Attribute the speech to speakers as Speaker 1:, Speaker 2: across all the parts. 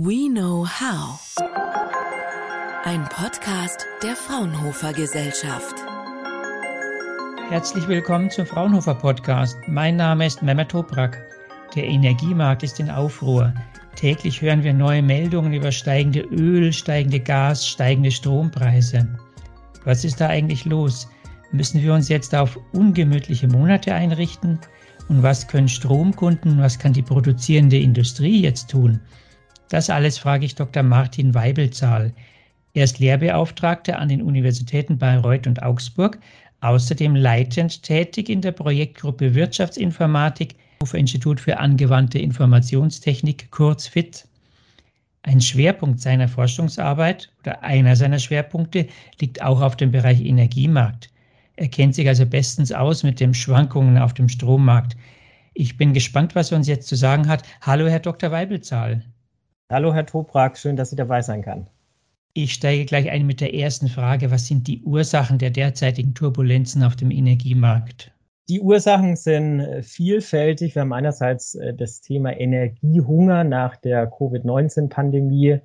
Speaker 1: We Know How. Ein Podcast der Fraunhofer Gesellschaft.
Speaker 2: Herzlich willkommen zum Fraunhofer Podcast. Mein Name ist Mehmet Toprak. Der Energiemarkt ist in Aufruhr. Täglich hören wir neue Meldungen über steigende Öl, steigende Gas, steigende Strompreise. Was ist da eigentlich los? Müssen wir uns jetzt auf ungemütliche Monate einrichten? Und was können Stromkunden, was kann die produzierende Industrie jetzt tun? Das alles frage ich Dr. Martin Weibelzahl. Er ist Lehrbeauftragter an den Universitäten Bayreuth und Augsburg, außerdem leitend tätig in der Projektgruppe Wirtschaftsinformatik Fraunhofer Institut für angewandte Informationstechnik, kurz FIT. Ein Schwerpunkt seiner Forschungsarbeit oder einer seiner Schwerpunkte liegt auch auf dem Bereich Energiemarkt. Er kennt sich also bestens aus mit den Schwankungen auf dem Strommarkt. Ich bin gespannt, was er uns jetzt zu sagen hat. Hallo, Herr Dr. Weibelzahl.
Speaker 3: Hallo, Herr Toprak, schön, dass ich dabei sein kann.
Speaker 2: Ich steige gleich ein mit der ersten Frage. Was sind die Ursachen der derzeitigen Turbulenzen auf dem Energiemarkt?
Speaker 3: Die Ursachen sind vielfältig. Wir haben einerseits äh, das Thema Energiehunger nach der Covid-19-Pandemie.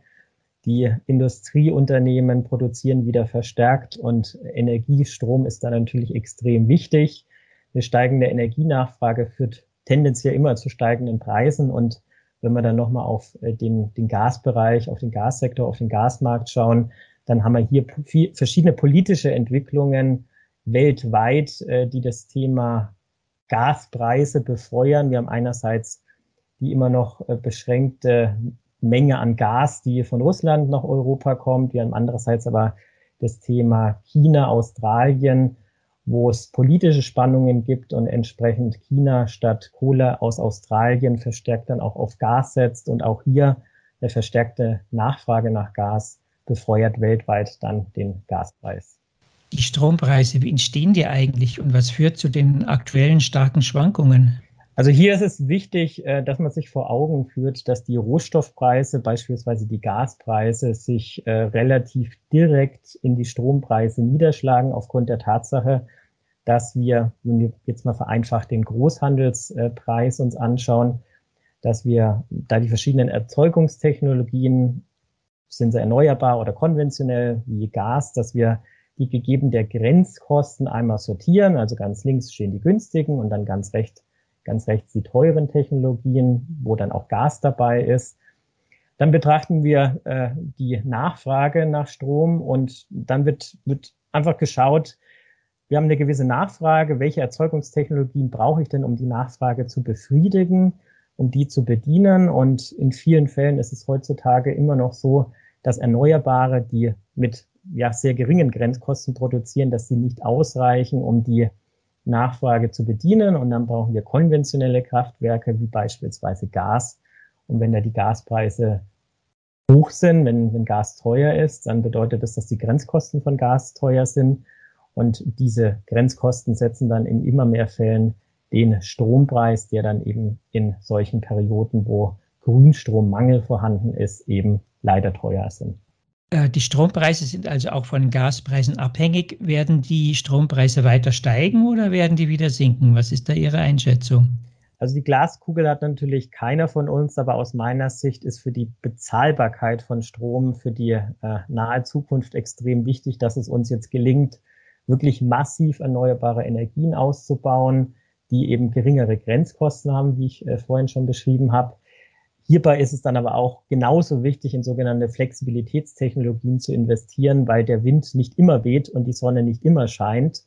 Speaker 3: Die Industrieunternehmen produzieren wieder verstärkt und Energiestrom ist da natürlich extrem wichtig. Eine steigende Energienachfrage führt tendenziell immer zu steigenden Preisen und wenn wir dann nochmal auf äh, den, den Gasbereich, auf den Gassektor, auf den Gasmarkt schauen, dann haben wir hier viel, verschiedene politische Entwicklungen weltweit, äh, die das Thema Gaspreise befeuern. Wir haben einerseits die immer noch äh, beschränkte Menge an Gas, die von Russland nach Europa kommt. Wir haben andererseits aber das Thema China, Australien, wo es politische Spannungen gibt und entsprechend China statt Kohle aus Australien verstärkt dann auch auf Gas setzt und auch hier eine verstärkte Nachfrage nach Gas befeuert weltweit dann den Gaspreis.
Speaker 2: Die Strompreise, wie entstehen die eigentlich und was führt zu den aktuellen starken Schwankungen?
Speaker 3: Also hier ist es wichtig, äh, dass man sich vor Augen führt, dass die Rohstoffpreise, beispielsweise die Gaspreise, sich äh, relativ direkt in die Strompreise niederschlagen aufgrund der Tatsache, dass wir, wenn wir jetzt mal vereinfacht den Großhandelspreis uns anschauen, dass wir da die verschiedenen Erzeugungstechnologien, sind sie erneuerbar oder konventionell wie Gas, dass wir die gegeben der Grenzkosten einmal sortieren. Also ganz links stehen die günstigen und dann ganz rechts ganz rechts die teuren Technologien, wo dann auch Gas dabei ist. Dann betrachten wir äh, die Nachfrage nach Strom und dann wird, wird einfach geschaut, wir haben eine gewisse Nachfrage, welche Erzeugungstechnologien brauche ich denn, um die Nachfrage zu befriedigen, um die zu bedienen. Und in vielen Fällen ist es heutzutage immer noch so, dass Erneuerbare, die mit ja, sehr geringen Grenzkosten produzieren, dass sie nicht ausreichen, um die Nachfrage zu bedienen. Und dann brauchen wir konventionelle Kraftwerke wie beispielsweise Gas. Und wenn da die Gaspreise hoch sind, wenn, wenn Gas teuer ist, dann bedeutet das, dass die Grenzkosten von Gas teuer sind. Und diese Grenzkosten setzen dann in immer mehr Fällen den Strompreis, der dann eben in solchen Perioden, wo Grünstrommangel vorhanden ist, eben leider teuer sind.
Speaker 2: Äh, die Strompreise sind also auch von Gaspreisen abhängig. Werden die Strompreise weiter steigen oder werden die wieder sinken? Was ist da Ihre Einschätzung?
Speaker 3: Also die Glaskugel hat natürlich keiner von uns, aber aus meiner Sicht ist für die Bezahlbarkeit von Strom für die äh, nahe Zukunft extrem wichtig, dass es uns jetzt gelingt, wirklich massiv erneuerbare Energien auszubauen, die eben geringere Grenzkosten haben, wie ich äh, vorhin schon beschrieben habe. Hierbei ist es dann aber auch genauso wichtig, in sogenannte Flexibilitätstechnologien zu investieren, weil der Wind nicht immer weht und die Sonne nicht immer scheint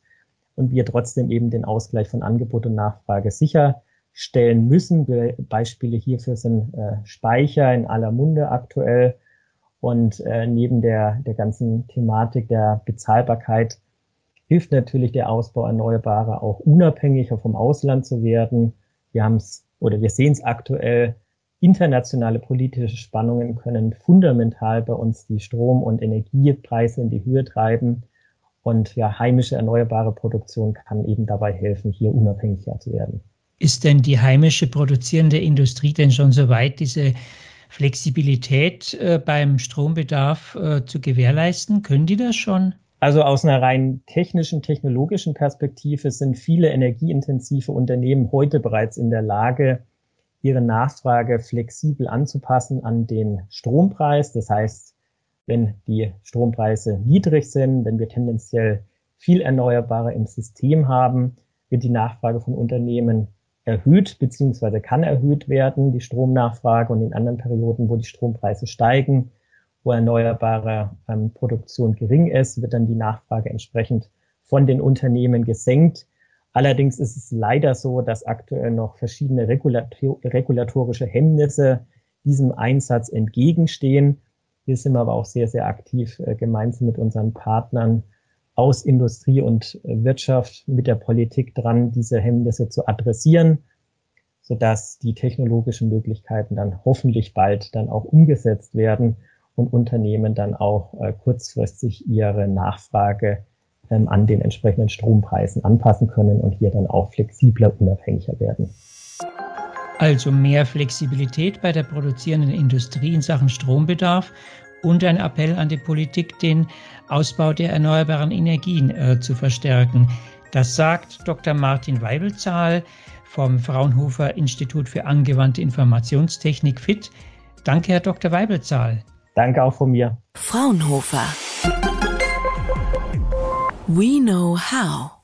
Speaker 3: und wir trotzdem eben den Ausgleich von Angebot und Nachfrage sicherstellen müssen. Beispiele hierfür sind äh, Speicher in aller Munde aktuell und äh, neben der, der ganzen Thematik der Bezahlbarkeit hilft natürlich der Ausbau erneuerbarer auch unabhängiger vom Ausland zu werden. Wir haben es oder wir sehen es aktuell internationale politische Spannungen können fundamental bei uns die Strom- und Energiepreise in die Höhe treiben. Und ja, heimische erneuerbare Produktion kann eben dabei helfen, hier unabhängiger zu werden.
Speaker 2: Ist denn die heimische produzierende Industrie denn schon so weit, diese Flexibilität äh, beim Strombedarf äh, zu gewährleisten? Können die das schon?
Speaker 3: Also aus einer rein technischen, technologischen Perspektive sind viele energieintensive Unternehmen heute bereits in der Lage, ihre Nachfrage flexibel anzupassen an den Strompreis. Das heißt, wenn die Strompreise niedrig sind, wenn wir tendenziell viel Erneuerbare im System haben, wird die Nachfrage von Unternehmen erhöht bzw. kann erhöht werden, die Stromnachfrage und in anderen Perioden, wo die Strompreise steigen, wo erneuerbare ähm, Produktion gering ist, wird dann die Nachfrage entsprechend von den Unternehmen gesenkt. Allerdings ist es leider so, dass aktuell noch verschiedene regulator regulatorische Hemmnisse diesem Einsatz entgegenstehen. Hier sind wir aber auch sehr, sehr aktiv äh, gemeinsam mit unseren Partnern aus Industrie und Wirtschaft mit der Politik dran, diese Hemmnisse zu adressieren, sodass die technologischen Möglichkeiten dann hoffentlich bald dann auch umgesetzt werden und Unternehmen dann auch äh, kurzfristig ihre Nachfrage ähm, an den entsprechenden Strompreisen anpassen können und hier dann auch flexibler, unabhängiger werden.
Speaker 2: Also mehr Flexibilität bei der produzierenden Industrie in Sachen Strombedarf und ein Appell an die Politik, den Ausbau der erneuerbaren Energien äh, zu verstärken. Das sagt Dr. Martin Weibelzahl vom Fraunhofer Institut für angewandte Informationstechnik FIT. Danke, Herr Dr. Weibelzahl.
Speaker 3: Danke auch von mir.
Speaker 1: Fraunhofer. We know how.